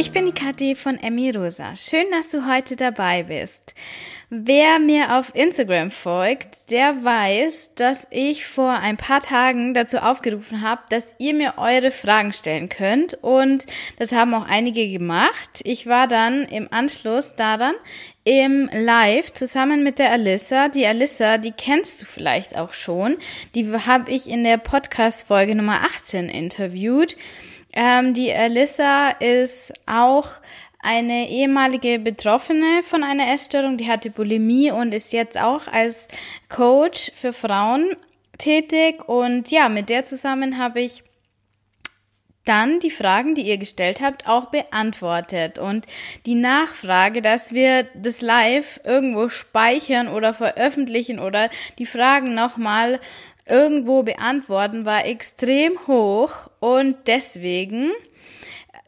ich bin die Kathi von Emmy Rosa. Schön, dass du heute dabei bist. Wer mir auf Instagram folgt, der weiß, dass ich vor ein paar Tagen dazu aufgerufen habe, dass ihr mir eure Fragen stellen könnt und das haben auch einige gemacht. Ich war dann im Anschluss daran im Live zusammen mit der Alissa. Die Alissa, die kennst du vielleicht auch schon. Die habe ich in der Podcast Folge Nummer 18 interviewt. Ähm, die Alyssa ist auch eine ehemalige Betroffene von einer Essstörung, die hatte Bulimie und ist jetzt auch als Coach für Frauen tätig. Und ja, mit der zusammen habe ich dann die Fragen, die ihr gestellt habt, auch beantwortet. Und die Nachfrage, dass wir das live irgendwo speichern oder veröffentlichen oder die Fragen nochmal irgendwo beantworten, war extrem hoch und deswegen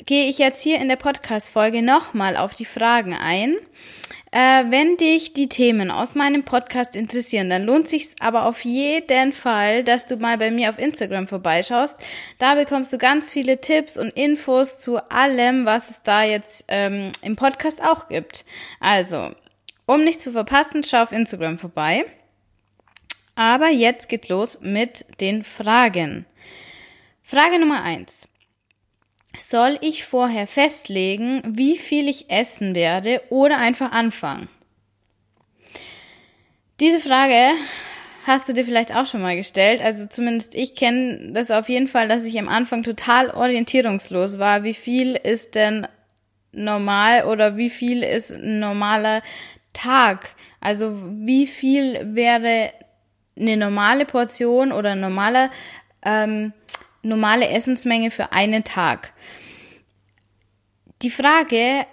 gehe ich jetzt hier in der Podcast-Folge nochmal auf die Fragen ein. Äh, wenn dich die Themen aus meinem Podcast interessieren, dann lohnt sich aber auf jeden Fall, dass du mal bei mir auf Instagram vorbeischaust. Da bekommst du ganz viele Tipps und Infos zu allem, was es da jetzt ähm, im Podcast auch gibt. Also, um nicht zu verpassen, schau auf Instagram vorbei. Aber jetzt geht's los mit den Fragen. Frage Nummer eins: Soll ich vorher festlegen, wie viel ich essen werde oder einfach anfangen? Diese Frage hast du dir vielleicht auch schon mal gestellt. Also zumindest ich kenne das auf jeden Fall, dass ich am Anfang total orientierungslos war. Wie viel ist denn normal oder wie viel ist ein normaler Tag? Also wie viel wäre eine normale Portion oder normale, ähm, normale Essensmenge für einen Tag. Die Frage,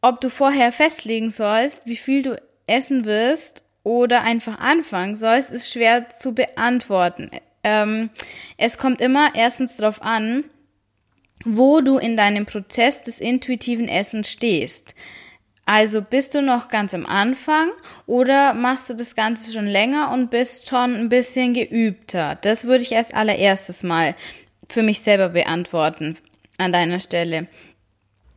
ob du vorher festlegen sollst, wie viel du essen wirst oder einfach anfangen sollst, ist schwer zu beantworten. Ähm, es kommt immer erstens darauf an, wo du in deinem Prozess des intuitiven Essens stehst. Also bist du noch ganz am Anfang oder machst du das Ganze schon länger und bist schon ein bisschen geübter? Das würde ich als allererstes mal für mich selber beantworten an deiner Stelle.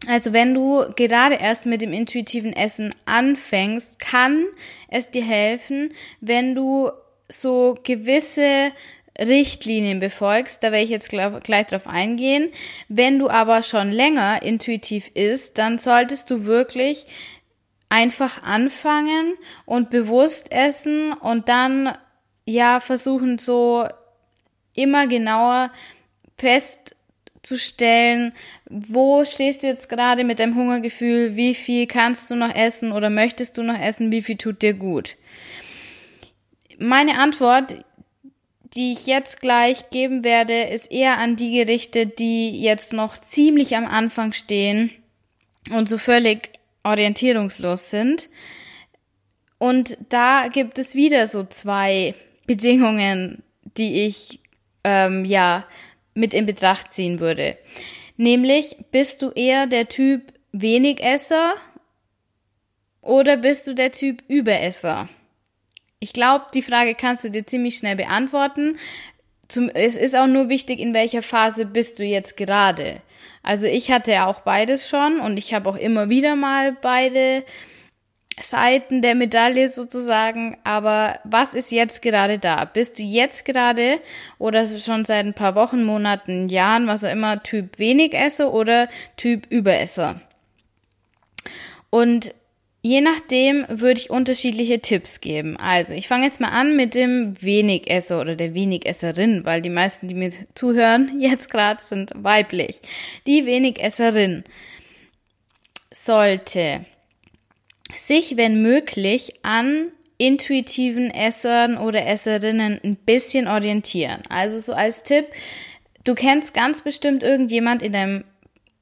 Also wenn du gerade erst mit dem intuitiven Essen anfängst, kann es dir helfen, wenn du so gewisse Richtlinien befolgst, da werde ich jetzt gleich drauf eingehen. Wenn du aber schon länger intuitiv isst, dann solltest du wirklich einfach anfangen und bewusst essen und dann ja versuchen so immer genauer festzustellen, wo stehst du jetzt gerade mit deinem Hungergefühl, wie viel kannst du noch essen oder möchtest du noch essen, wie viel tut dir gut. Meine Antwort die ich jetzt gleich geben werde, ist eher an die gerichtet, die jetzt noch ziemlich am Anfang stehen und so völlig orientierungslos sind. Und da gibt es wieder so zwei Bedingungen, die ich ähm, ja mit in Betracht ziehen würde. Nämlich, bist du eher der Typ Wenigesser oder bist du der Typ Überesser? Ich glaube, die Frage kannst du dir ziemlich schnell beantworten. Zum, es ist auch nur wichtig, in welcher Phase bist du jetzt gerade. Also ich hatte ja auch beides schon und ich habe auch immer wieder mal beide Seiten der Medaille sozusagen. Aber was ist jetzt gerade da? Bist du jetzt gerade oder schon seit ein paar Wochen, Monaten, Jahren, was auch immer, Typ wenig esse oder Typ Überesser? Und Je nachdem würde ich unterschiedliche Tipps geben. Also, ich fange jetzt mal an mit dem Wenigesser oder der Wenigesserin, weil die meisten, die mir zuhören, jetzt gerade sind weiblich. Die Wenigesserin sollte sich, wenn möglich, an intuitiven Essern oder Esserinnen ein bisschen orientieren. Also so als Tipp, du kennst ganz bestimmt irgendjemand in deinem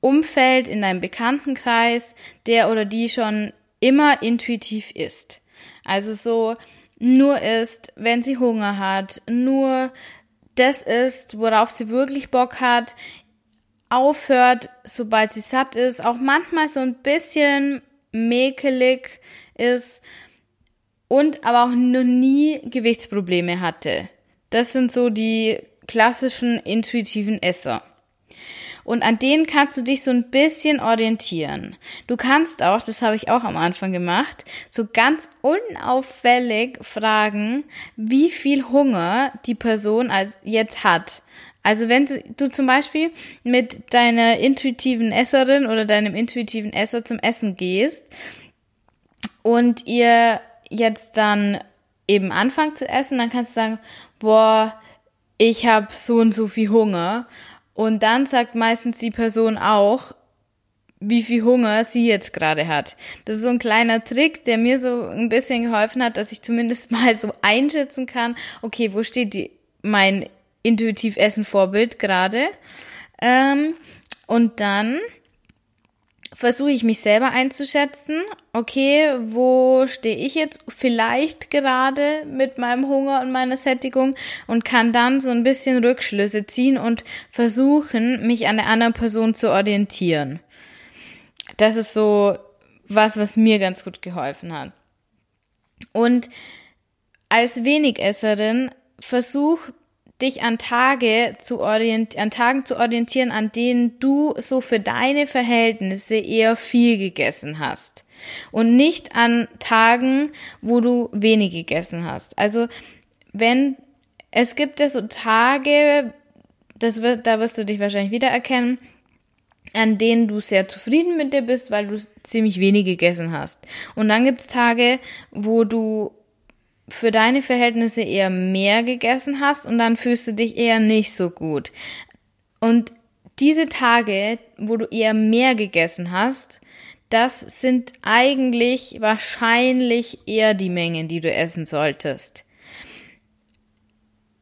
Umfeld, in deinem Bekanntenkreis, der oder die schon immer intuitiv isst. Also so nur isst, wenn sie Hunger hat, nur das isst, worauf sie wirklich Bock hat, aufhört, sobald sie satt ist, auch manchmal so ein bisschen mäkelig ist und aber auch noch nie Gewichtsprobleme hatte. Das sind so die klassischen intuitiven Esser. Und an denen kannst du dich so ein bisschen orientieren. Du kannst auch, das habe ich auch am Anfang gemacht, so ganz unauffällig fragen, wie viel Hunger die Person als jetzt hat. Also wenn du zum Beispiel mit deiner intuitiven Esserin oder deinem intuitiven Esser zum Essen gehst und ihr jetzt dann eben anfangt zu essen, dann kannst du sagen, boah, ich habe so und so viel Hunger. Und dann sagt meistens die Person auch, wie viel Hunger sie jetzt gerade hat. Das ist so ein kleiner Trick, der mir so ein bisschen geholfen hat, dass ich zumindest mal so einschätzen kann, okay, wo steht die, mein intuitiv Essen Vorbild gerade? Ähm, und dann versuche ich mich selber einzuschätzen. Okay, wo stehe ich jetzt vielleicht gerade mit meinem Hunger und meiner Sättigung und kann dann so ein bisschen Rückschlüsse ziehen und versuchen, mich an der anderen Person zu orientieren. Das ist so was, was mir ganz gut geholfen hat. Und als Wenigesserin versuch dich an Tage zu an Tagen zu orientieren, an denen du so für deine Verhältnisse eher viel gegessen hast und nicht an Tagen, wo du wenig gegessen hast. Also wenn es gibt ja so Tage, das wird, da wirst du dich wahrscheinlich wiedererkennen, an denen du sehr zufrieden mit dir bist, weil du ziemlich wenig gegessen hast. Und dann gibt's Tage, wo du für deine Verhältnisse eher mehr gegessen hast und dann fühlst du dich eher nicht so gut. Und diese Tage, wo du eher mehr gegessen hast, das sind eigentlich wahrscheinlich eher die Mengen, die du essen solltest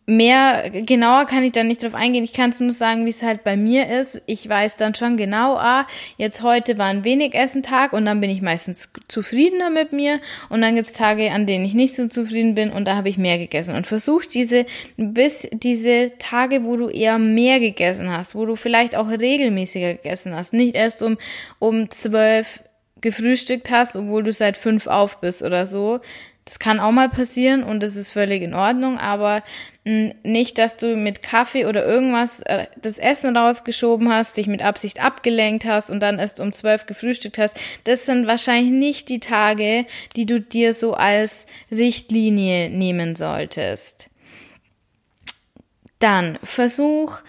mehr genauer kann ich da nicht drauf eingehen. Ich kann es nur sagen, wie es halt bei mir ist. Ich weiß dann schon genau, ah, jetzt heute war ein wenig Essentag und dann bin ich meistens zufriedener mit mir und dann gibt's Tage, an denen ich nicht so zufrieden bin und da habe ich mehr gegessen und versuch diese bis diese Tage, wo du eher mehr gegessen hast, wo du vielleicht auch regelmäßiger gegessen hast, nicht erst um um zwölf gefrühstückt hast, obwohl du seit fünf auf bist oder so, das kann auch mal passieren und das ist völlig in Ordnung, aber nicht, dass du mit Kaffee oder irgendwas äh, das Essen rausgeschoben hast, dich mit Absicht abgelenkt hast und dann erst um zwölf gefrühstückt hast. Das sind wahrscheinlich nicht die Tage, die du dir so als Richtlinie nehmen solltest. Dann versuch,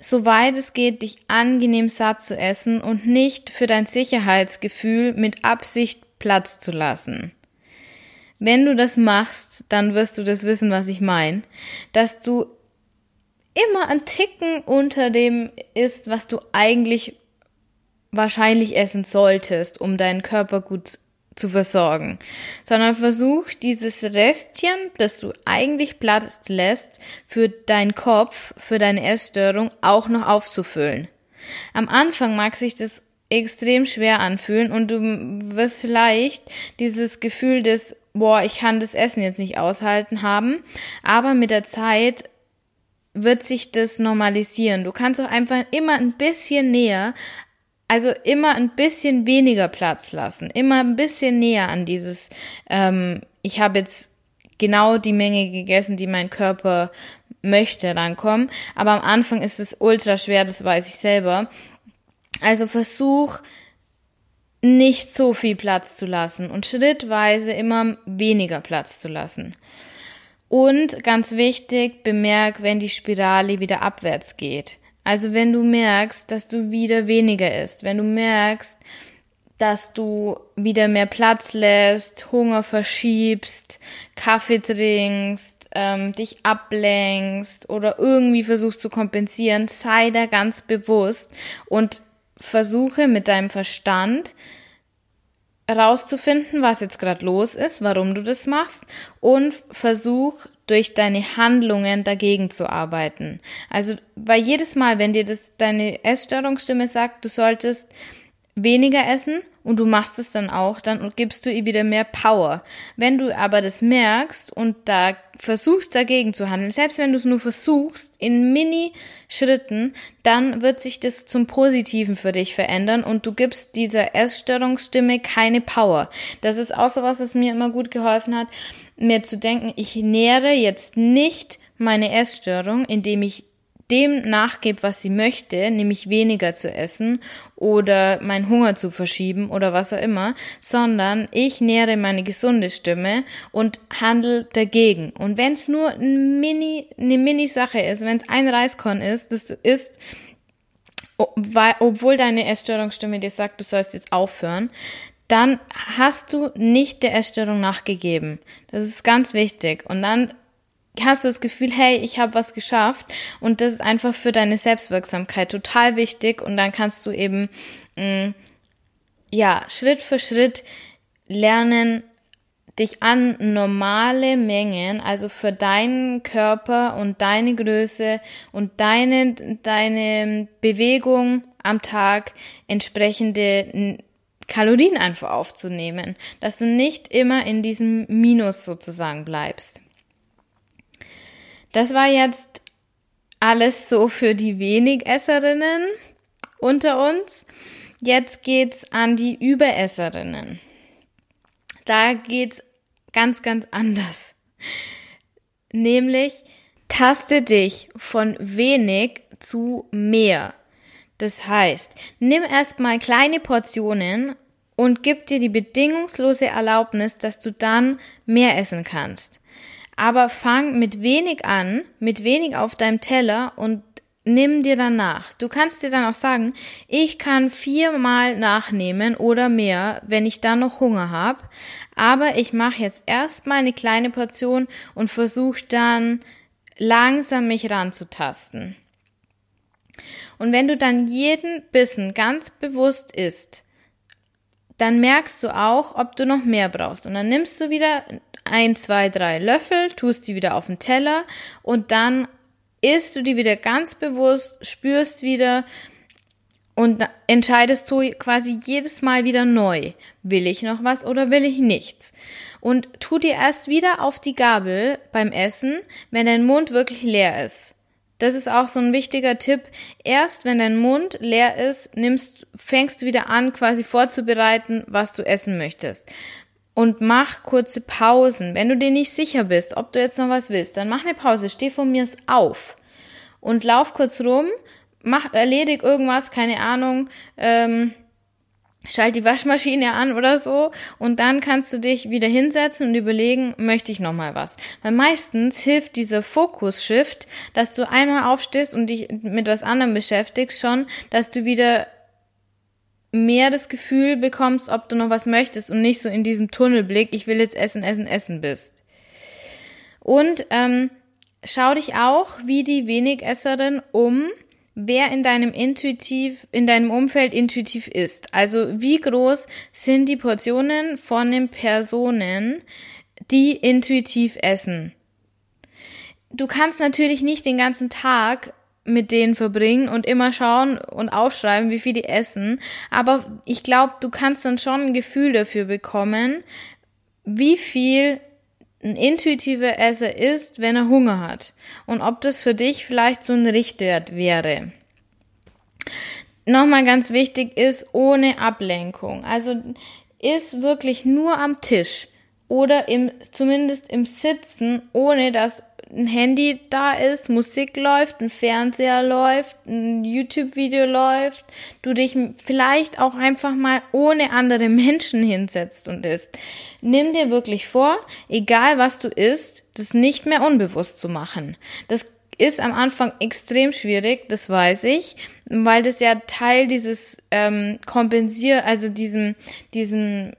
soweit es geht, dich angenehm satt zu essen und nicht für dein Sicherheitsgefühl mit Absicht Platz zu lassen. Wenn du das machst, dann wirst du das wissen, was ich meine, dass du immer ein Ticken unter dem ist, was du eigentlich wahrscheinlich essen solltest, um deinen Körper gut zu versorgen, sondern versuch dieses Restchen, das du eigentlich Platz lässt, für deinen Kopf, für deine Essstörung auch noch aufzufüllen. Am Anfang mag sich das extrem schwer anfühlen und du wirst vielleicht dieses Gefühl des boah, ich kann das Essen jetzt nicht aushalten haben. Aber mit der Zeit wird sich das normalisieren. Du kannst auch einfach immer ein bisschen näher, also immer ein bisschen weniger Platz lassen, immer ein bisschen näher an dieses, ähm, ich habe jetzt genau die Menge gegessen, die mein Körper möchte rankommen. Aber am Anfang ist es ultra schwer, das weiß ich selber. Also versuch, nicht so viel Platz zu lassen und schrittweise immer weniger Platz zu lassen. Und ganz wichtig, bemerk, wenn die Spirale wieder abwärts geht. Also wenn du merkst, dass du wieder weniger isst, wenn du merkst, dass du wieder mehr Platz lässt, Hunger verschiebst, Kaffee trinkst, ähm, dich ablenkst oder irgendwie versuchst zu kompensieren, sei da ganz bewusst und versuche mit deinem Verstand herauszufinden, was jetzt gerade los ist, warum du das machst und versuch durch deine Handlungen dagegen zu arbeiten. Also, weil jedes Mal, wenn dir das deine Essstörungsstimme sagt, du solltest weniger essen und du machst es dann auch, dann gibst du ihr wieder mehr Power. Wenn du aber das merkst und da versuchst dagegen zu handeln, selbst wenn du es nur versuchst, in Mini-Schritten, dann wird sich das zum Positiven für dich verändern und du gibst dieser Essstörungsstimme keine Power. Das ist auch so was, was mir immer gut geholfen hat, mir zu denken, ich nähere jetzt nicht meine Essstörung, indem ich dem nachgebe, was sie möchte, nämlich weniger zu essen oder meinen Hunger zu verschieben oder was auch immer, sondern ich nähere meine gesunde Stimme und handle dagegen. Und wenn es nur ein Mini, eine Mini-Sache ist, wenn es ein Reiskorn ist, das du isst, obwohl deine Essstörungsstimme dir sagt, du sollst jetzt aufhören, dann hast du nicht der Essstörung nachgegeben. Das ist ganz wichtig. Und dann hast du das Gefühl, hey, ich habe was geschafft und das ist einfach für deine Selbstwirksamkeit total wichtig und dann kannst du eben mh, mm, ja Schritt für Schritt lernen, dich an normale Mengen, also für deinen Körper und deine Größe und deine deine Bewegung am Tag entsprechende Kalorien einfach aufzunehmen, dass du nicht immer in diesem Minus sozusagen bleibst. Das war jetzt alles so für die Wenigesserinnen unter uns. Jetzt geht's an die Überesserinnen. Da geht's ganz, ganz anders. Nämlich taste dich von wenig zu mehr. Das heißt, nimm erstmal kleine Portionen und gib dir die bedingungslose Erlaubnis, dass du dann mehr essen kannst. Aber fang mit wenig an, mit wenig auf deinem Teller und nimm dir dann nach. Du kannst dir dann auch sagen, ich kann viermal nachnehmen oder mehr, wenn ich dann noch Hunger habe. Aber ich mache jetzt erstmal eine kleine Portion und versuche dann langsam mich ranzutasten. Und wenn du dann jeden Bissen ganz bewusst isst, dann merkst du auch, ob du noch mehr brauchst. Und dann nimmst du wieder ein, zwei, drei Löffel, tust die wieder auf den Teller und dann isst du die wieder ganz bewusst, spürst wieder und entscheidest so quasi jedes Mal wieder neu. Will ich noch was oder will ich nichts? Und tu dir erst wieder auf die Gabel beim Essen, wenn dein Mund wirklich leer ist. Das ist auch so ein wichtiger Tipp. Erst wenn dein Mund leer ist, nimmst, fängst du wieder an, quasi vorzubereiten, was du essen möchtest. Und mach kurze Pausen. Wenn du dir nicht sicher bist, ob du jetzt noch was willst, dann mach eine Pause, steh von mir auf und lauf kurz rum, mach, erledig irgendwas, keine Ahnung, ähm, schalt die Waschmaschine an oder so und dann kannst du dich wieder hinsetzen und überlegen, möchte ich noch mal was? Weil meistens hilft dieser Fokus-Shift, dass du einmal aufstehst und dich mit was anderem beschäftigst schon, dass du wieder mehr das Gefühl bekommst, ob du noch was möchtest und nicht so in diesem Tunnelblick, ich will jetzt essen, essen, essen bist. Und ähm, schau dich auch wie die Wenigesserin um, wer in deinem intuitiv, in deinem Umfeld intuitiv ist. Also wie groß sind die Portionen von den Personen, die intuitiv essen? Du kannst natürlich nicht den ganzen Tag mit denen verbringen und immer schauen und aufschreiben, wie viel die essen. Aber ich glaube, du kannst dann schon ein Gefühl dafür bekommen, wie viel ein intuitiver Esser ist, wenn er Hunger hat. Und ob das für dich vielleicht so ein Richtwert wäre. Nochmal ganz wichtig ist, ohne Ablenkung. Also ist wirklich nur am Tisch oder im, zumindest im Sitzen, ohne dass ein Handy da ist, Musik läuft, ein Fernseher läuft, ein YouTube-Video läuft, du dich vielleicht auch einfach mal ohne andere Menschen hinsetzt und isst. Nimm dir wirklich vor, egal was du isst, das nicht mehr unbewusst zu machen. Das ist am Anfang extrem schwierig, das weiß ich, weil das ja Teil dieses ähm, Kompensier, also diesen, diesen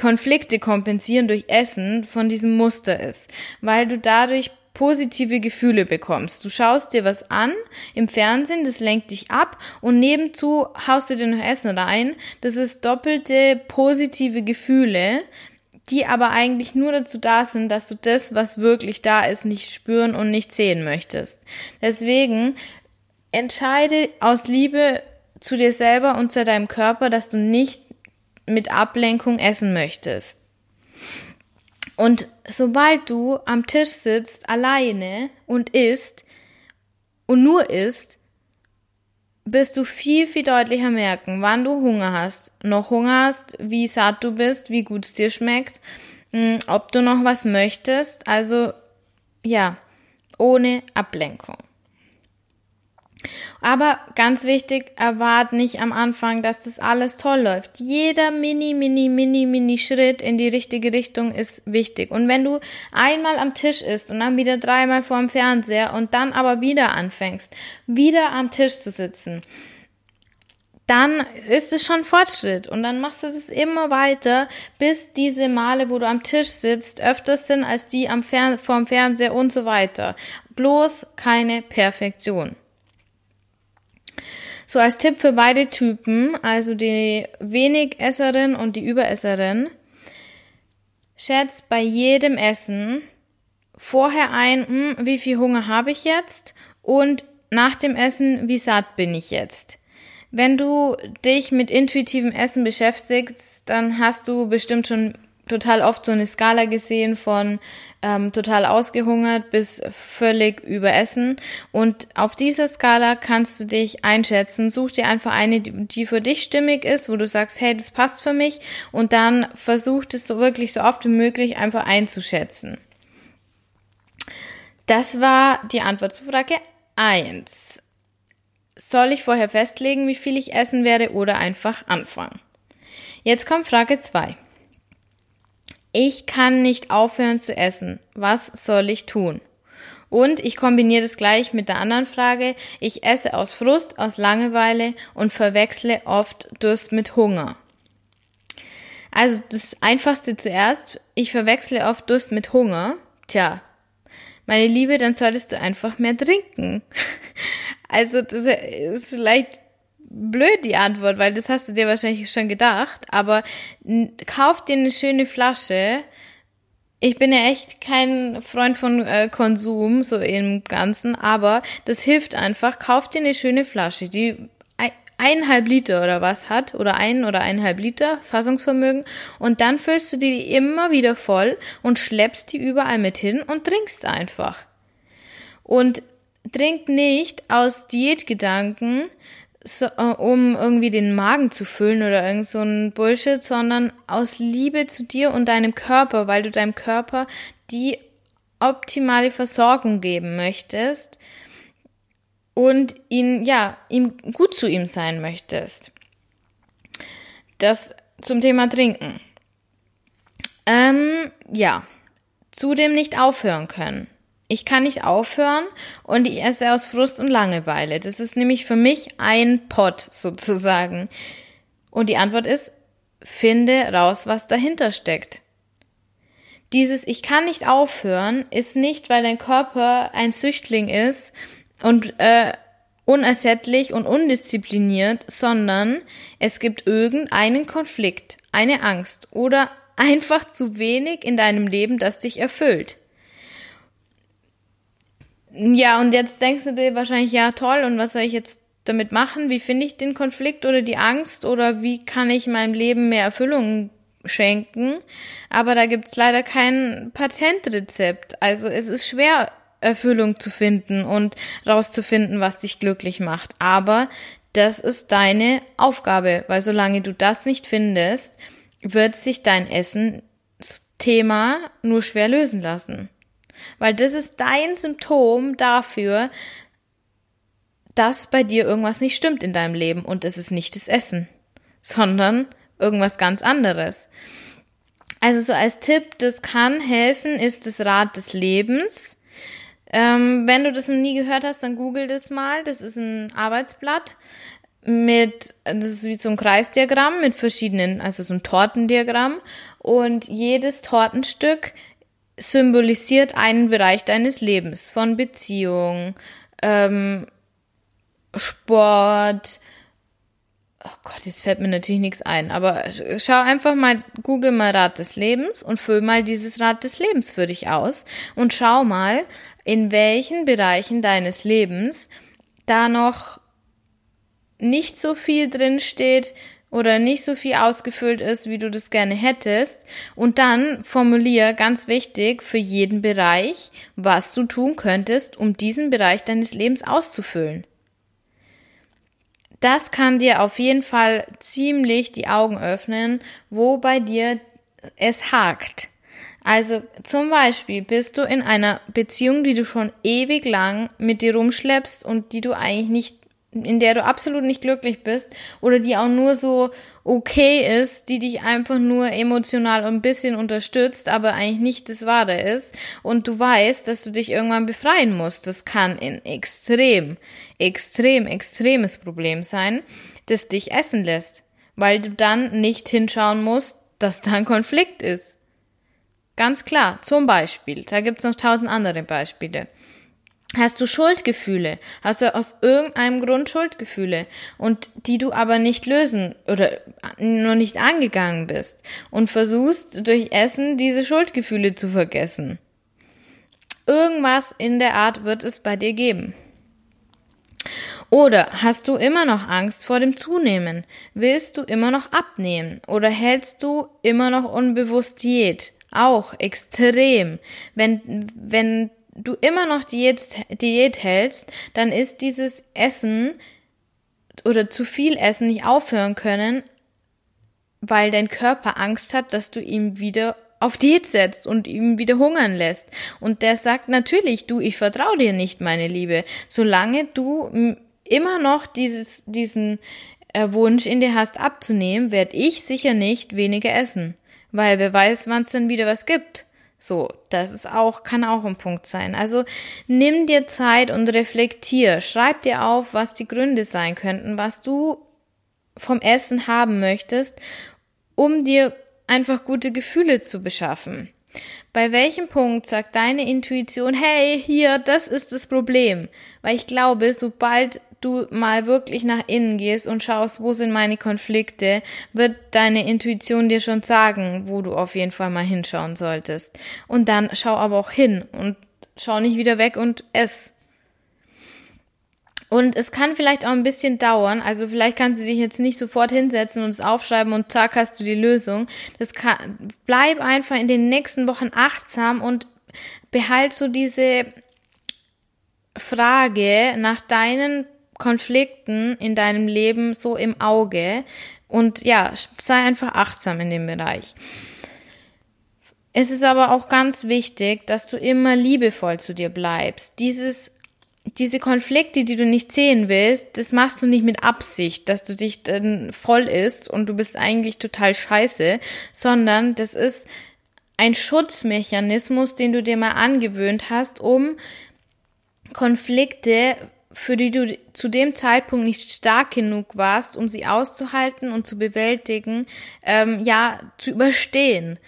Konflikte kompensieren durch Essen von diesem Muster ist, weil du dadurch positive Gefühle bekommst. Du schaust dir was an im Fernsehen, das lenkt dich ab und nebenzu haust du dir noch Essen rein. Das ist doppelte positive Gefühle, die aber eigentlich nur dazu da sind, dass du das, was wirklich da ist, nicht spüren und nicht sehen möchtest. Deswegen entscheide aus Liebe zu dir selber und zu deinem Körper, dass du nicht mit Ablenkung essen möchtest. Und sobald du am Tisch sitzt, alleine und isst und nur isst, wirst du viel, viel deutlicher merken, wann du Hunger hast, noch Hunger hast, wie satt du bist, wie gut es dir schmeckt, hm, ob du noch was möchtest. Also ja, ohne Ablenkung. Aber ganz wichtig, erwart nicht am Anfang, dass das alles toll läuft. Jeder mini, mini, mini, mini Schritt in die richtige Richtung ist wichtig. Und wenn du einmal am Tisch isst und dann wieder dreimal vor dem Fernseher und dann aber wieder anfängst, wieder am Tisch zu sitzen, dann ist es schon Fortschritt und dann machst du das immer weiter, bis diese Male, wo du am Tisch sitzt, öfters sind als die am Fern vorm Fernseher und so weiter. Bloß keine Perfektion. So als Tipp für beide Typen, also die Wenigesserin und die Überesserin, schätzt bei jedem Essen vorher ein, hm, wie viel Hunger habe ich jetzt und nach dem Essen, wie satt bin ich jetzt. Wenn du dich mit intuitivem Essen beschäftigst, dann hast du bestimmt schon total oft so eine Skala gesehen von ähm, total ausgehungert bis völlig überessen. Und auf dieser Skala kannst du dich einschätzen. Such dir einfach eine, die für dich stimmig ist, wo du sagst, hey, das passt für mich. Und dann versuch das so wirklich so oft wie möglich einfach einzuschätzen. Das war die Antwort zu Frage 1. Soll ich vorher festlegen, wie viel ich essen werde oder einfach anfangen? Jetzt kommt Frage 2. Ich kann nicht aufhören zu essen. Was soll ich tun? Und ich kombiniere das gleich mit der anderen Frage. Ich esse aus Frust, aus Langeweile und verwechsle oft Durst mit Hunger. Also das Einfachste zuerst. Ich verwechsle oft Durst mit Hunger. Tja, meine Liebe, dann solltest du einfach mehr trinken. Also das ist vielleicht blöd die Antwort, weil das hast du dir wahrscheinlich schon gedacht, aber kauf dir eine schöne Flasche. Ich bin ja echt kein Freund von äh, Konsum, so im Ganzen, aber das hilft einfach. Kauf dir eine schöne Flasche, die eineinhalb Liter oder was hat oder ein oder eineinhalb Liter Fassungsvermögen und dann füllst du die immer wieder voll und schleppst die überall mit hin und trinkst einfach. Und trink nicht aus Diätgedanken, so, äh, um irgendwie den Magen zu füllen oder irgend so ein Bullshit, sondern aus Liebe zu dir und deinem Körper, weil du deinem Körper die optimale Versorgung geben möchtest und ihn, ja, ihm gut zu ihm sein möchtest. Das zum Thema Trinken. Ähm, ja, zudem nicht aufhören können. Ich kann nicht aufhören und ich esse aus Frust und Langeweile. Das ist nämlich für mich ein Pot sozusagen. Und die Antwort ist, finde raus, was dahinter steckt. Dieses Ich kann nicht aufhören ist nicht, weil dein Körper ein Süchtling ist und äh, unersättlich und undiszipliniert, sondern es gibt irgendeinen Konflikt, eine Angst oder einfach zu wenig in deinem Leben, das dich erfüllt. Ja, und jetzt denkst du dir wahrscheinlich, ja, toll, und was soll ich jetzt damit machen? Wie finde ich den Konflikt oder die Angst oder wie kann ich meinem Leben mehr Erfüllung schenken? Aber da gibt's leider kein Patentrezept. Also es ist schwer, Erfüllung zu finden und rauszufinden, was dich glücklich macht. Aber das ist deine Aufgabe, weil solange du das nicht findest, wird sich dein Essen-Thema nur schwer lösen lassen. Weil das ist dein Symptom dafür, dass bei dir irgendwas nicht stimmt in deinem Leben. Und es ist nicht das Essen, sondern irgendwas ganz anderes. Also so als Tipp, das kann helfen, ist das Rad des Lebens. Ähm, wenn du das noch nie gehört hast, dann google das mal. Das ist ein Arbeitsblatt mit, das ist wie so ein Kreisdiagramm mit verschiedenen, also so ein Tortendiagramm. Und jedes Tortenstück symbolisiert einen Bereich deines Lebens, von Beziehung, ähm, Sport. Oh Gott, jetzt fällt mir natürlich nichts ein, aber schau einfach mal, google mal Rad des Lebens und füll mal dieses Rad des Lebens für dich aus und schau mal, in welchen Bereichen deines Lebens da noch nicht so viel drin steht, oder nicht so viel ausgefüllt ist, wie du das gerne hättest. Und dann formulier ganz wichtig für jeden Bereich, was du tun könntest, um diesen Bereich deines Lebens auszufüllen. Das kann dir auf jeden Fall ziemlich die Augen öffnen, wo bei dir es hakt. Also zum Beispiel bist du in einer Beziehung, die du schon ewig lang mit dir rumschleppst und die du eigentlich nicht in der du absolut nicht glücklich bist oder die auch nur so okay ist, die dich einfach nur emotional ein bisschen unterstützt, aber eigentlich nicht das Wahre ist und du weißt, dass du dich irgendwann befreien musst. Das kann ein extrem, extrem, extremes Problem sein, das dich essen lässt, weil du dann nicht hinschauen musst, dass da ein Konflikt ist. Ganz klar, zum Beispiel, da gibt's noch tausend andere Beispiele. Hast du Schuldgefühle? Hast du aus irgendeinem Grund Schuldgefühle und die du aber nicht lösen oder noch nicht angegangen bist und versuchst durch Essen diese Schuldgefühle zu vergessen? Irgendwas in der Art wird es bei dir geben. Oder hast du immer noch Angst vor dem Zunehmen? Willst du immer noch abnehmen? Oder hältst du immer noch unbewusst Diät? Auch extrem. Wenn, wenn du immer noch Diät, Diät hältst, dann ist dieses Essen oder zu viel Essen nicht aufhören können, weil dein Körper Angst hat, dass du ihm wieder auf Diät setzt und ihm wieder hungern lässt. Und der sagt natürlich, du, ich vertraue dir nicht, meine Liebe, solange du immer noch dieses, diesen äh, Wunsch in dir hast abzunehmen, werde ich sicher nicht weniger essen, weil wer weiß, wann es dann wieder was gibt. So, das ist auch, kann auch ein Punkt sein. Also nimm dir Zeit und reflektier. Schreib dir auf, was die Gründe sein könnten, was du vom Essen haben möchtest, um dir einfach gute Gefühle zu beschaffen. Bei welchem Punkt sagt deine Intuition, hey, hier, das ist das Problem? Weil ich glaube, sobald du mal wirklich nach innen gehst und schaust, wo sind meine Konflikte, wird deine Intuition dir schon sagen, wo du auf jeden Fall mal hinschauen solltest. Und dann schau aber auch hin und schau nicht wieder weg und ess. Und es kann vielleicht auch ein bisschen dauern. Also vielleicht kannst du dich jetzt nicht sofort hinsetzen und es aufschreiben und zack hast du die Lösung. Das kann, bleib einfach in den nächsten Wochen achtsam und behalt so diese Frage nach deinen Konflikten in deinem Leben so im Auge und ja, sei einfach achtsam in dem Bereich. Es ist aber auch ganz wichtig, dass du immer liebevoll zu dir bleibst. Dieses diese Konflikte, die du nicht sehen willst, das machst du nicht mit Absicht, dass du dich dann voll isst und du bist eigentlich total scheiße, sondern das ist ein Schutzmechanismus, den du dir mal angewöhnt hast, um Konflikte für die du zu dem Zeitpunkt nicht stark genug warst, um sie auszuhalten und zu bewältigen, ähm, ja, zu überstehen.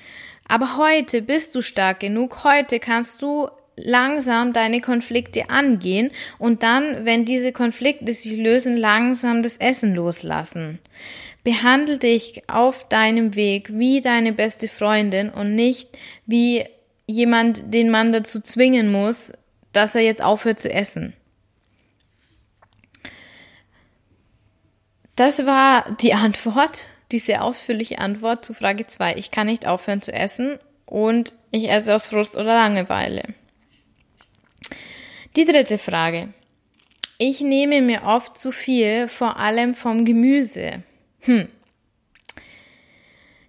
Aber heute bist du stark genug, heute kannst du langsam deine Konflikte angehen und dann, wenn diese Konflikte sich lösen, langsam das Essen loslassen. Behandle dich auf deinem Weg wie deine beste Freundin und nicht wie jemand, den man dazu zwingen muss, dass er jetzt aufhört zu essen. Das war die Antwort, die sehr ausführliche Antwort zu Frage 2. Ich kann nicht aufhören zu essen und ich esse aus Frust oder Langeweile. Die dritte Frage. Ich nehme mir oft zu viel, vor allem vom Gemüse. Hm.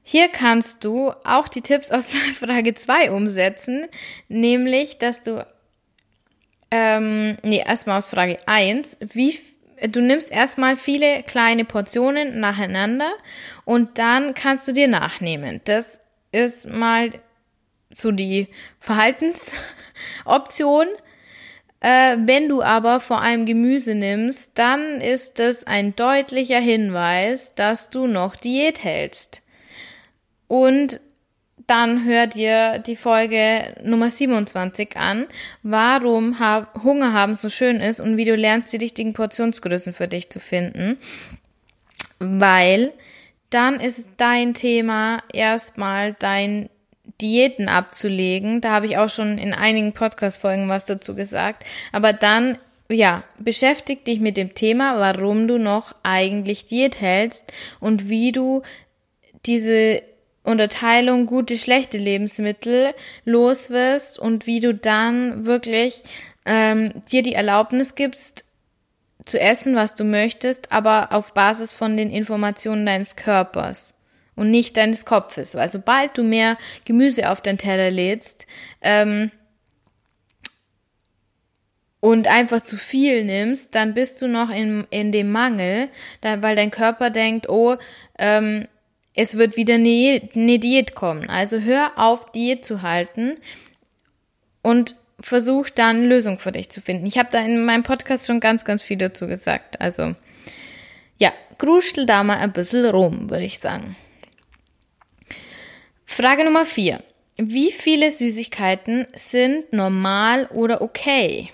Hier kannst du auch die Tipps aus Frage 2 umsetzen, nämlich, dass du, ähm, nee, erstmal aus Frage 1, wie du nimmst erstmal viele kleine Portionen nacheinander und dann kannst du dir nachnehmen. Das ist mal so die Verhaltensoption. Äh, wenn du aber vor allem Gemüse nimmst, dann ist es ein deutlicher Hinweis, dass du noch Diät hältst. Und dann hör dir die Folge Nummer 27 an, warum Hunger haben so schön ist und wie du lernst, die richtigen Portionsgrößen für dich zu finden. Weil dann ist dein Thema erstmal dein Diäten abzulegen. Da habe ich auch schon in einigen Podcast-Folgen was dazu gesagt. Aber dann, ja, beschäftig dich mit dem Thema, warum du noch eigentlich Diät hältst und wie du diese Unterteilung gute, schlechte Lebensmittel los wirst und wie du dann wirklich ähm, dir die Erlaubnis gibst, zu essen, was du möchtest, aber auf Basis von den Informationen deines Körpers und nicht deines Kopfes. Weil sobald du mehr Gemüse auf den Teller lädst ähm, und einfach zu viel nimmst, dann bist du noch in, in dem Mangel, weil dein Körper denkt, oh, ähm, es wird wieder eine, Diät kommen. Also hör auf, Diät zu halten und versuch dann eine Lösung für dich zu finden. Ich habe da in meinem Podcast schon ganz, ganz viel dazu gesagt. Also ja, gruschtel da mal ein bisschen rum, würde ich sagen. Frage Nummer vier. Wie viele Süßigkeiten sind normal oder okay?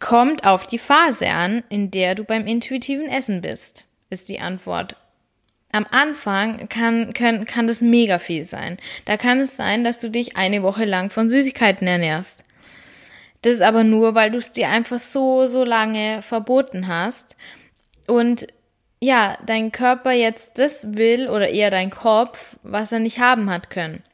Kommt auf die Phase an, in der du beim intuitiven Essen bist, ist die Antwort. Am Anfang kann, kann, kann das mega viel sein. Da kann es sein, dass du dich eine Woche lang von Süßigkeiten ernährst. Das ist aber nur, weil du es dir einfach so, so lange verboten hast. Und ja, dein Körper jetzt das will oder eher dein Kopf, was er nicht haben hat können.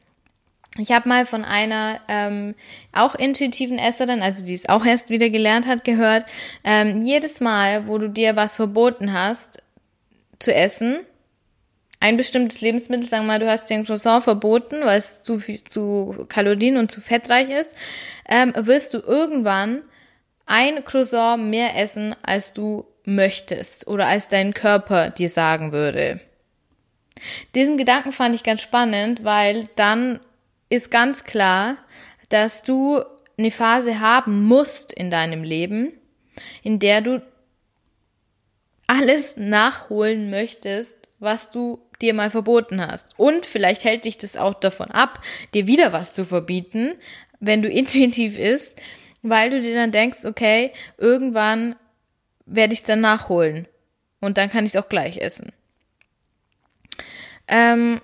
Ich habe mal von einer ähm, auch intuitiven Esserin, also die es auch erst wieder gelernt hat, gehört, ähm, jedes Mal, wo du dir was verboten hast zu essen, ein bestimmtes Lebensmittel, sagen wir mal, du hast dir ein Croissant verboten, weil es zu, viel, zu kalorien- und zu fettreich ist, ähm, wirst du irgendwann ein Croissant mehr essen, als du möchtest oder als dein Körper dir sagen würde. Diesen Gedanken fand ich ganz spannend, weil dann ist ganz klar, dass du eine Phase haben musst in deinem Leben, in der du alles nachholen möchtest, was du dir mal verboten hast. Und vielleicht hält dich das auch davon ab, dir wieder was zu verbieten, wenn du intuitiv isst, weil du dir dann denkst, okay, irgendwann werde ich es dann nachholen. Und dann kann ich es auch gleich essen. Ähm,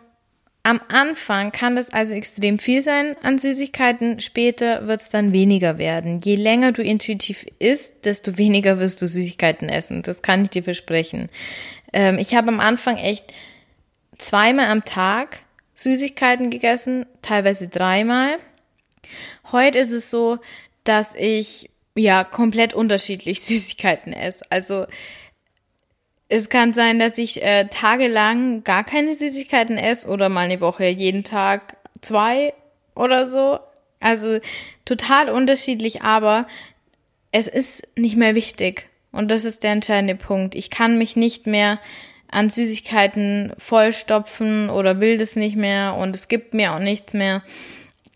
am Anfang kann das also extrem viel sein an Süßigkeiten, später wird es dann weniger werden. Je länger du intuitiv isst, desto weniger wirst du Süßigkeiten essen. Das kann ich dir versprechen. Ähm, ich habe am Anfang echt zweimal am Tag Süßigkeiten gegessen, teilweise dreimal. Heute ist es so, dass ich ja komplett unterschiedlich Süßigkeiten esse. Also es kann sein, dass ich äh, tagelang gar keine Süßigkeiten esse oder mal eine Woche jeden Tag zwei oder so. Also total unterschiedlich, aber es ist nicht mehr wichtig. Und das ist der entscheidende Punkt. Ich kann mich nicht mehr an Süßigkeiten vollstopfen oder will das nicht mehr und es gibt mir auch nichts mehr.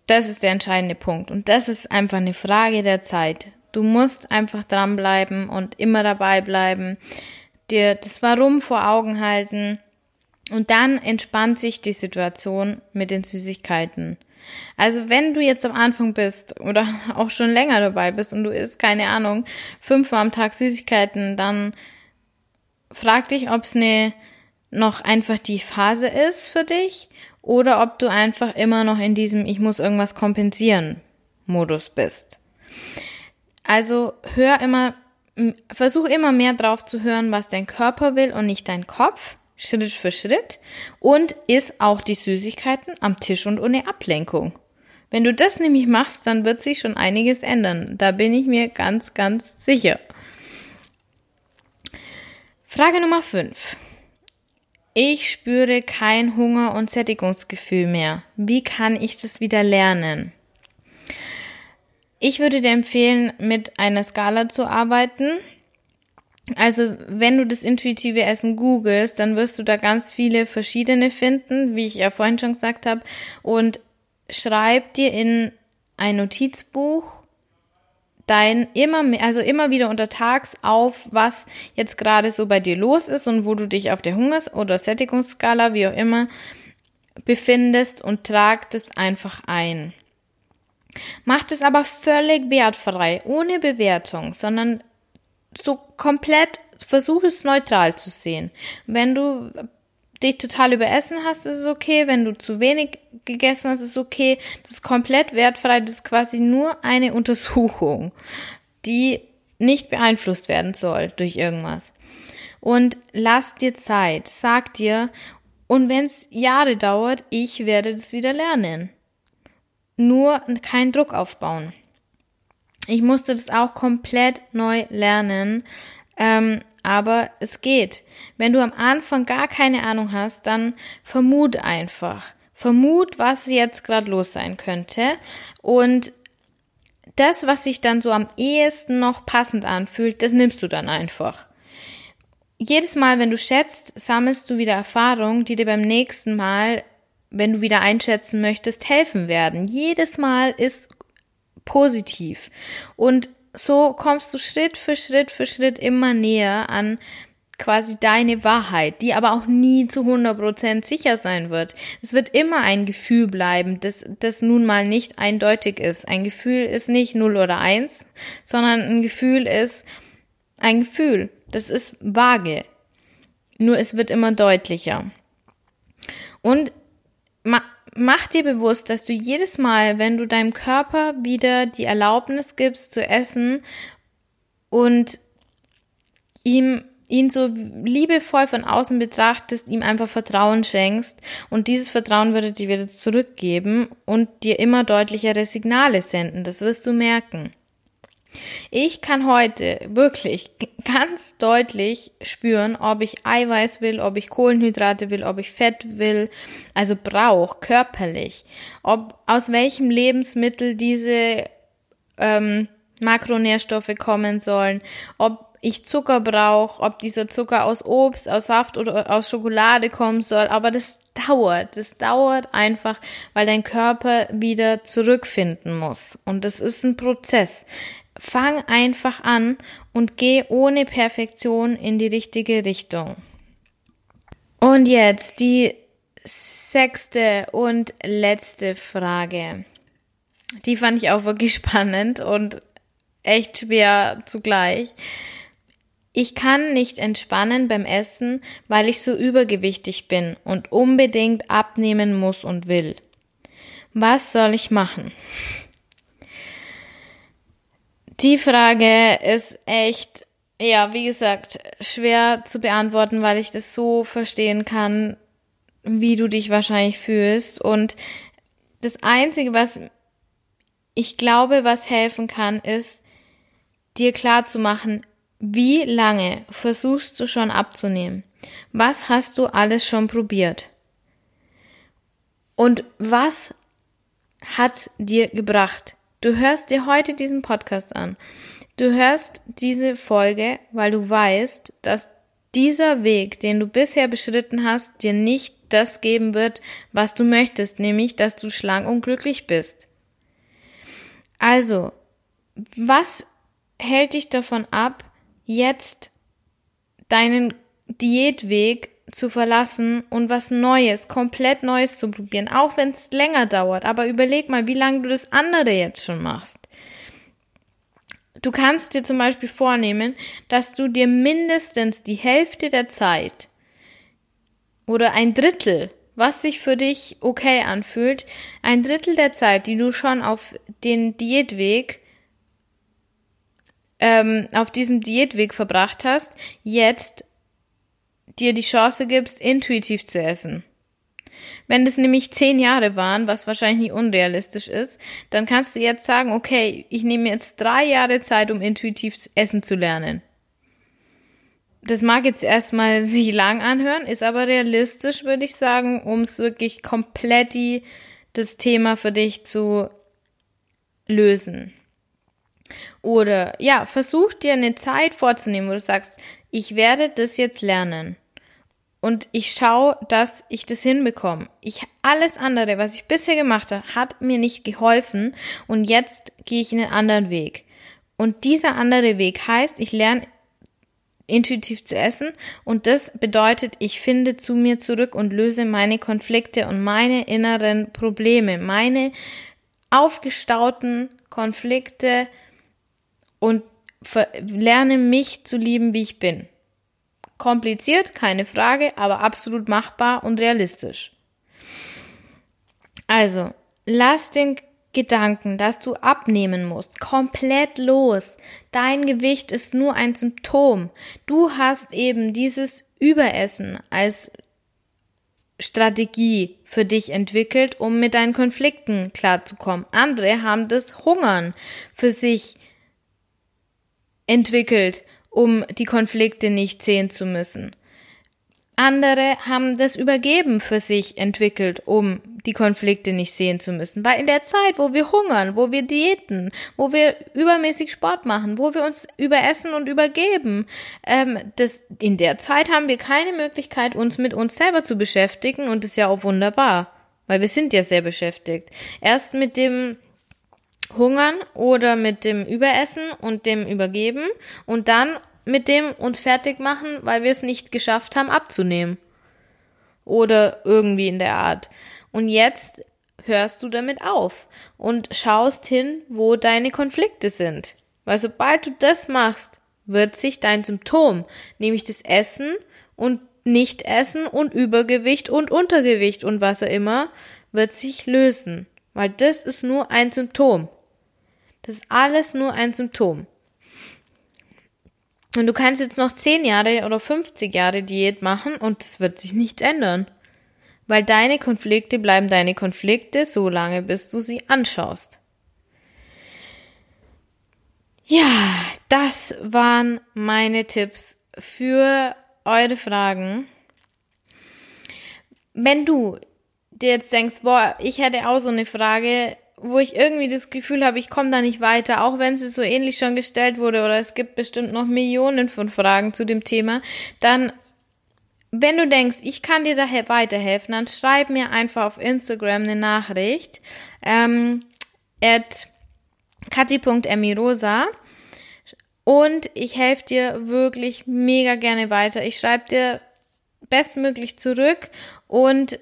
Das ist der entscheidende Punkt. Und das ist einfach eine Frage der Zeit. Du musst einfach dranbleiben und immer dabei bleiben, dir das Warum vor Augen halten und dann entspannt sich die Situation mit den Süßigkeiten. Also wenn du jetzt am Anfang bist oder auch schon länger dabei bist und du isst, keine Ahnung, fünfmal am Tag Süßigkeiten, dann frag dich, ob es eine noch einfach die Phase ist für dich oder ob du einfach immer noch in diesem Ich muss irgendwas kompensieren Modus bist. Also hör immer, versuch immer mehr drauf zu hören, was dein Körper will und nicht dein Kopf, Schritt für Schritt und iss auch die Süßigkeiten am Tisch und ohne Ablenkung. Wenn du das nämlich machst, dann wird sich schon einiges ändern. Da bin ich mir ganz, ganz sicher. Frage Nummer 5. Ich spüre kein Hunger und Sättigungsgefühl mehr. Wie kann ich das wieder lernen? Ich würde dir empfehlen, mit einer Skala zu arbeiten. Also, wenn du das intuitive Essen googelst, dann wirst du da ganz viele verschiedene finden, wie ich ja vorhin schon gesagt habe. Und schreib dir in ein Notizbuch dein immer mehr, also immer wieder untertags auf, was jetzt gerade so bei dir los ist und wo du dich auf der Hungers- oder Sättigungsskala, wie auch immer, befindest und trag das einfach ein. Mach das aber völlig wertfrei, ohne Bewertung, sondern so komplett versuch es neutral zu sehen. Wenn du dich total überessen hast, ist es okay. Wenn du zu wenig gegessen hast, ist es okay. Das ist komplett wertfrei. Das ist quasi nur eine Untersuchung, die nicht beeinflusst werden soll durch irgendwas. Und lass dir Zeit. Sag dir, und wenn es Jahre dauert, ich werde das wieder lernen. Nur keinen Druck aufbauen. Ich musste das auch komplett neu lernen, Ähm, aber es geht. Wenn du am Anfang gar keine Ahnung hast, dann vermut einfach. Vermut, was jetzt gerade los sein könnte. Und das, was sich dann so am ehesten noch passend anfühlt, das nimmst du dann einfach. Jedes Mal, wenn du schätzt, sammelst du wieder Erfahrungen, die dir beim nächsten Mal, wenn du wieder einschätzen möchtest, helfen werden. Jedes Mal ist positiv. Und so kommst du Schritt für Schritt für Schritt immer näher an quasi deine Wahrheit, die aber auch nie zu 100% sicher sein wird. Es wird immer ein Gefühl bleiben, das, das nun mal nicht eindeutig ist. Ein Gefühl ist nicht 0 oder 1, sondern ein Gefühl ist ein Gefühl. Das ist vage. Nur es wird immer deutlicher. Und mach dir bewusst, dass du jedes Mal, wenn du deinem Körper wieder die Erlaubnis gibst zu essen und ihm ihn so liebevoll von außen betrachtest, ihm einfach Vertrauen schenkst und dieses Vertrauen würde dir wieder zurückgeben und dir immer deutlichere Signale senden. Das wirst du merken. Ich kann heute wirklich ganz deutlich spüren, ob ich Eiweiß will, ob ich Kohlenhydrate will, ob ich Fett will, also brauche körperlich, ob aus welchem Lebensmittel diese ähm, Makronährstoffe kommen sollen, ob ich Zucker brauche, ob dieser Zucker aus Obst, aus Saft oder aus Schokolade kommen soll, aber das dauert, das dauert einfach, weil dein Körper wieder zurückfinden muss und das ist ein Prozess. Fang einfach an und geh ohne Perfektion in die richtige Richtung. Und jetzt die sechste und letzte Frage. Die fand ich auch wirklich spannend und echt schwer zugleich. Ich kann nicht entspannen beim Essen, weil ich so übergewichtig bin und unbedingt abnehmen muss und will. Was soll ich machen? Die Frage ist echt, ja, wie gesagt, schwer zu beantworten, weil ich das so verstehen kann, wie du dich wahrscheinlich fühlst. Und das Einzige, was ich glaube, was helfen kann, ist, dir klar zu machen, wie lange versuchst du schon abzunehmen? Was hast du alles schon probiert? Und was hat dir gebracht? Du hörst dir heute diesen Podcast an. Du hörst diese Folge, weil du weißt, dass dieser Weg, den du bisher beschritten hast, dir nicht das geben wird, was du möchtest, nämlich, dass du schlank und glücklich bist. Also, was hält dich davon ab, jetzt deinen Diätweg zu verlassen und was Neues, komplett Neues zu probieren, auch wenn es länger dauert. Aber überleg mal, wie lange du das andere jetzt schon machst. Du kannst dir zum Beispiel vornehmen, dass du dir mindestens die Hälfte der Zeit oder ein Drittel, was sich für dich okay anfühlt, ein Drittel der Zeit, die du schon auf den Diätweg ähm, auf diesem Diätweg verbracht hast, jetzt dir die Chance gibst, intuitiv zu essen. Wenn das nämlich zehn Jahre waren, was wahrscheinlich nicht unrealistisch ist, dann kannst du jetzt sagen, okay, ich nehme jetzt drei Jahre Zeit, um intuitiv essen zu lernen. Das mag jetzt erstmal sich lang anhören, ist aber realistisch, würde ich sagen, um es wirklich komplett die, das Thema für dich zu lösen. Oder ja, versuch dir eine Zeit vorzunehmen, wo du sagst, ich werde das jetzt lernen und ich schaue, dass ich das hinbekomme. Ich alles andere, was ich bisher gemacht habe, hat mir nicht geholfen und jetzt gehe ich in einen anderen Weg. Und dieser andere Weg heißt, ich lerne intuitiv zu essen und das bedeutet, ich finde zu mir zurück und löse meine Konflikte und meine inneren Probleme, meine aufgestauten Konflikte und lerne mich zu lieben, wie ich bin. Kompliziert, keine Frage, aber absolut machbar und realistisch. Also, lass den Gedanken, dass du abnehmen musst, komplett los. Dein Gewicht ist nur ein Symptom. Du hast eben dieses Überessen als Strategie für dich entwickelt, um mit deinen Konflikten klarzukommen. Andere haben das Hungern für sich entwickelt, um die Konflikte nicht sehen zu müssen. Andere haben das Übergeben für sich entwickelt, um die Konflikte nicht sehen zu müssen. Weil in der Zeit, wo wir hungern, wo wir diäten, wo wir übermäßig Sport machen, wo wir uns überessen und übergeben, ähm, das, in der Zeit haben wir keine Möglichkeit, uns mit uns selber zu beschäftigen und das ist ja auch wunderbar, weil wir sind ja sehr beschäftigt. Erst mit dem Hungern oder mit dem Überessen und dem Übergeben und dann mit dem uns fertig machen, weil wir es nicht geschafft haben abzunehmen. Oder irgendwie in der Art. Und jetzt hörst du damit auf und schaust hin, wo deine Konflikte sind. Weil sobald du das machst, wird sich dein Symptom, nämlich das Essen und Nicht-Essen und Übergewicht und Untergewicht und was auch immer, wird sich lösen. Weil das ist nur ein Symptom. Das ist alles nur ein Symptom. Und du kannst jetzt noch 10 Jahre oder 50 Jahre Diät machen und es wird sich nichts ändern. Weil deine Konflikte bleiben deine Konflikte, so lange bis du sie anschaust. Ja, das waren meine Tipps für eure Fragen. Wenn du dir jetzt denkst, boah, ich hätte auch so eine Frage, wo ich irgendwie das Gefühl habe, ich komme da nicht weiter, auch wenn sie so ähnlich schon gestellt wurde oder es gibt bestimmt noch Millionen von Fragen zu dem Thema, dann wenn du denkst, ich kann dir da weiterhelfen, dann schreib mir einfach auf Instagram eine Nachricht ähm, at kati.emirosa und ich helfe dir wirklich mega gerne weiter. Ich schreibe dir bestmöglich zurück und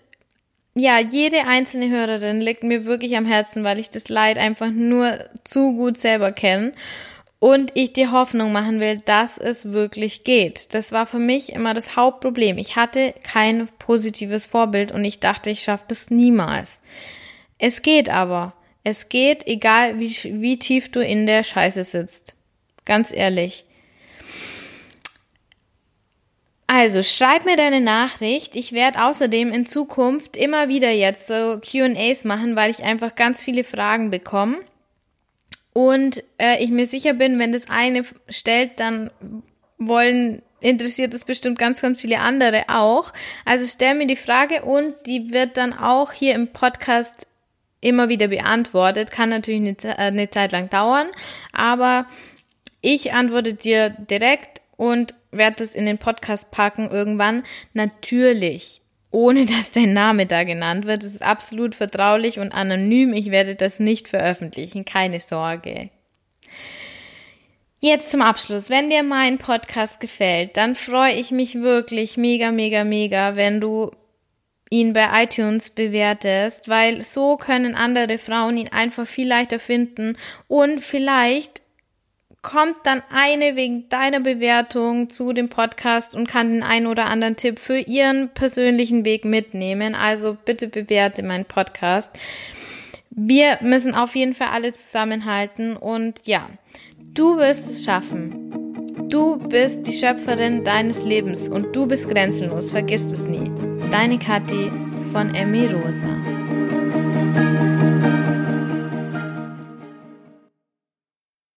ja, jede einzelne Hörerin liegt mir wirklich am Herzen, weil ich das Leid einfach nur zu gut selber kenne und ich dir Hoffnung machen will, dass es wirklich geht. Das war für mich immer das Hauptproblem. Ich hatte kein positives Vorbild und ich dachte, ich schaffe das niemals. Es geht aber. Es geht, egal wie, wie tief du in der Scheiße sitzt. Ganz ehrlich. Also schreib mir deine Nachricht. Ich werde außerdem in Zukunft immer wieder jetzt so QAs machen, weil ich einfach ganz viele Fragen bekomme. Und äh, ich mir sicher bin, wenn das eine stellt, dann wollen, interessiert es bestimmt ganz, ganz viele andere auch. Also stell mir die Frage und die wird dann auch hier im Podcast immer wieder beantwortet. Kann natürlich eine, eine Zeit lang dauern, aber ich antworte dir direkt und werde das in den Podcast packen irgendwann. Natürlich, ohne dass dein Name da genannt wird. Es ist absolut vertraulich und anonym. Ich werde das nicht veröffentlichen. Keine Sorge. Jetzt zum Abschluss. Wenn dir mein Podcast gefällt, dann freue ich mich wirklich mega, mega, mega, wenn du ihn bei iTunes bewertest, weil so können andere Frauen ihn einfach viel leichter finden und vielleicht kommt dann eine wegen deiner Bewertung zu dem Podcast und kann den einen oder anderen Tipp für ihren persönlichen Weg mitnehmen. Also bitte bewerte meinen Podcast. Wir müssen auf jeden Fall alle zusammenhalten und ja, du wirst es schaffen. Du bist die Schöpferin deines Lebens und du bist grenzenlos. Vergiss es nie. Deine Kathi von Emmy Rosa.